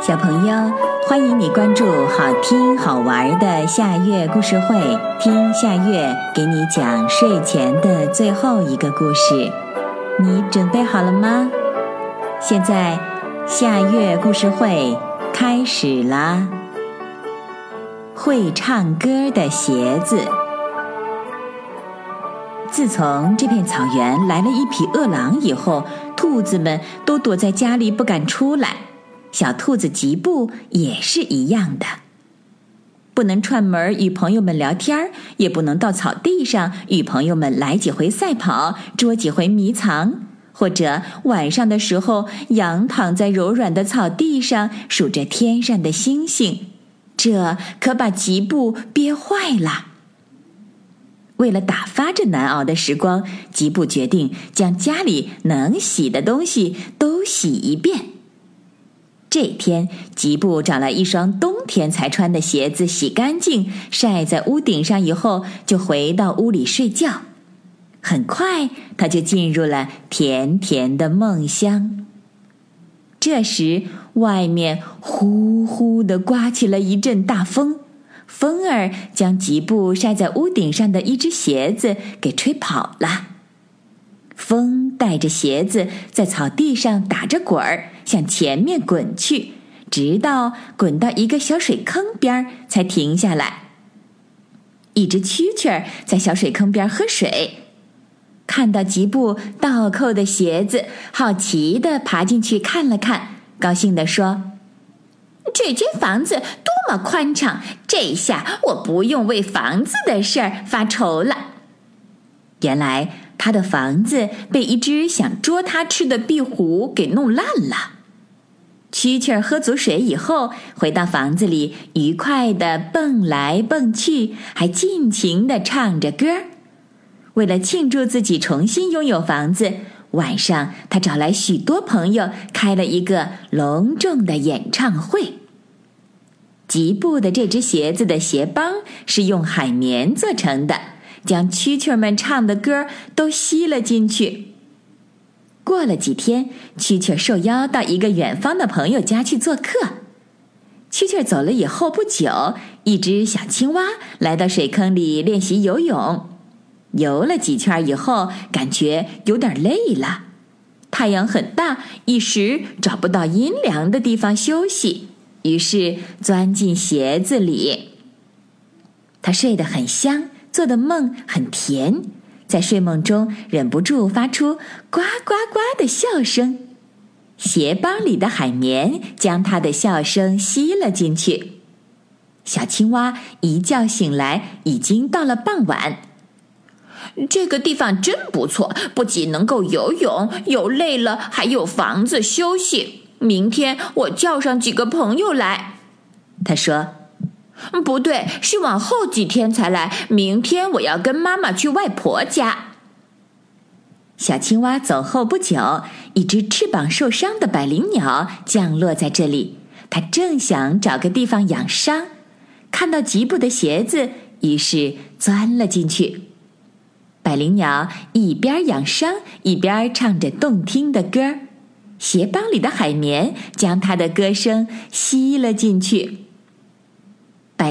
小朋友，欢迎你关注好听好玩的夏月故事会，听夏月给你讲睡前的最后一个故事。你准备好了吗？现在夏月故事会开始啦！会唱歌的鞋子。自从这片草原来了一匹饿狼以后，兔子们都躲在家里不敢出来。小兔子吉布也是一样的，不能串门与朋友们聊天也不能到草地上与朋友们来几回赛跑、捉几回迷藏，或者晚上的时候仰躺在柔软的草地上数着天上的星星，这可把吉布憋坏了。为了打发这难熬的时光，吉布决定将家里能洗的东西都洗一遍。这天，吉布找来一双冬天才穿的鞋子，洗干净，晒在屋顶上以后，就回到屋里睡觉。很快，他就进入了甜甜的梦乡。这时，外面呼呼的刮起了一阵大风，风儿将吉布晒在屋顶上的一只鞋子给吹跑了。风带着鞋子在草地上打着滚儿，向前面滚去，直到滚到一个小水坑边儿才停下来。一只蛐蛐儿在小水坑边喝水，看到吉布倒扣的鞋子，好奇地爬进去看了看，高兴地说：“这间房子多么宽敞！这下我不用为房子的事儿发愁了。”原来。他的房子被一只想捉他吃的壁虎给弄烂了。蛐蛐儿喝足水以后，回到房子里，愉快地蹦来蹦去，还尽情地唱着歌。为了庆祝自己重新拥有房子，晚上他找来许多朋友，开了一个隆重的演唱会。吉布的这只鞋子的鞋帮是用海绵做成的。将蛐蛐们唱的歌都吸了进去。过了几天，蛐蛐受邀到一个远方的朋友家去做客。蛐蛐走了以后不久，一只小青蛙来到水坑里练习游泳。游了几圈以后，感觉有点累了。太阳很大，一时找不到阴凉的地方休息，于是钻进鞋子里。他睡得很香。做的梦很甜，在睡梦中忍不住发出呱呱呱的笑声，鞋帮里的海绵将他的笑声吸了进去。小青蛙一觉醒来，已经到了傍晚。这个地方真不错，不仅能够游泳，游累了还有房子休息。明天我叫上几个朋友来，他说。不对，是往后几天才来。明天我要跟妈妈去外婆家。小青蛙走后不久，一只翅膀受伤的百灵鸟降落在这里。它正想找个地方养伤，看到吉布的鞋子，于是钻了进去。百灵鸟一边养伤，一边唱着动听的歌。鞋帮里的海绵将它的歌声吸了进去。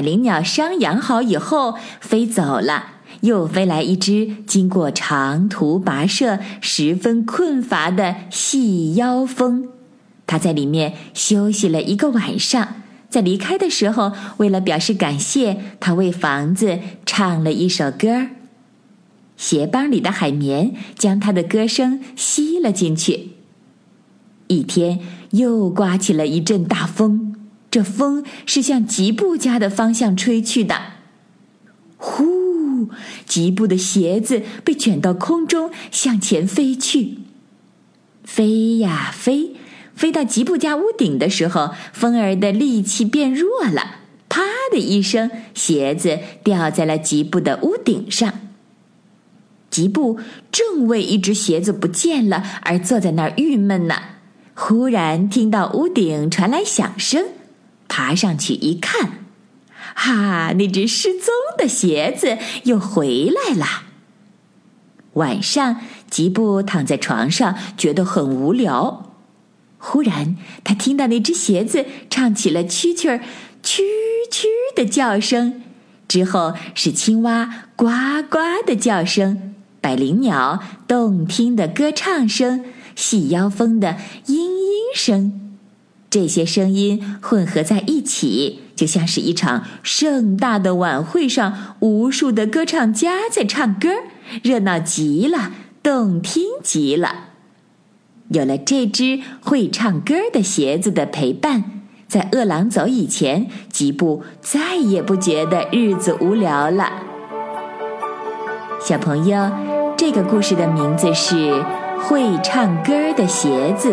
百灵鸟伤养好以后飞走了，又飞来一只经过长途跋涉、十分困乏的细腰蜂。它在里面休息了一个晚上，在离开的时候，为了表示感谢，它为房子唱了一首歌。鞋帮里的海绵将它的歌声吸了进去。一天又刮起了一阵大风。这风是向吉布家的方向吹去的，呼！吉布的鞋子被卷到空中，向前飞去，飞呀飞，飞到吉布家屋顶的时候，风儿的力气变弱了，啪的一声，鞋子掉在了吉布的屋顶上。吉布正为一只鞋子不见了而坐在那儿郁闷呢，忽然听到屋顶传来响声。爬上去一看，哈！那只失踪的鞋子又回来了。晚上，吉布躺在床上，觉得很无聊。忽然，他听到那只鞋子唱起了蛐蛐儿、蛐蛐的叫声，之后是青蛙呱呱的叫声，百灵鸟动听的歌唱声，细腰蜂的嘤嘤声。这些声音混合在一起，就像是一场盛大的晚会上，无数的歌唱家在唱歌，热闹极了，动听极了。有了这只会唱歌的鞋子的陪伴，在饿狼走以前，吉布再也不觉得日子无聊了。小朋友，这个故事的名字是《会唱歌的鞋子》，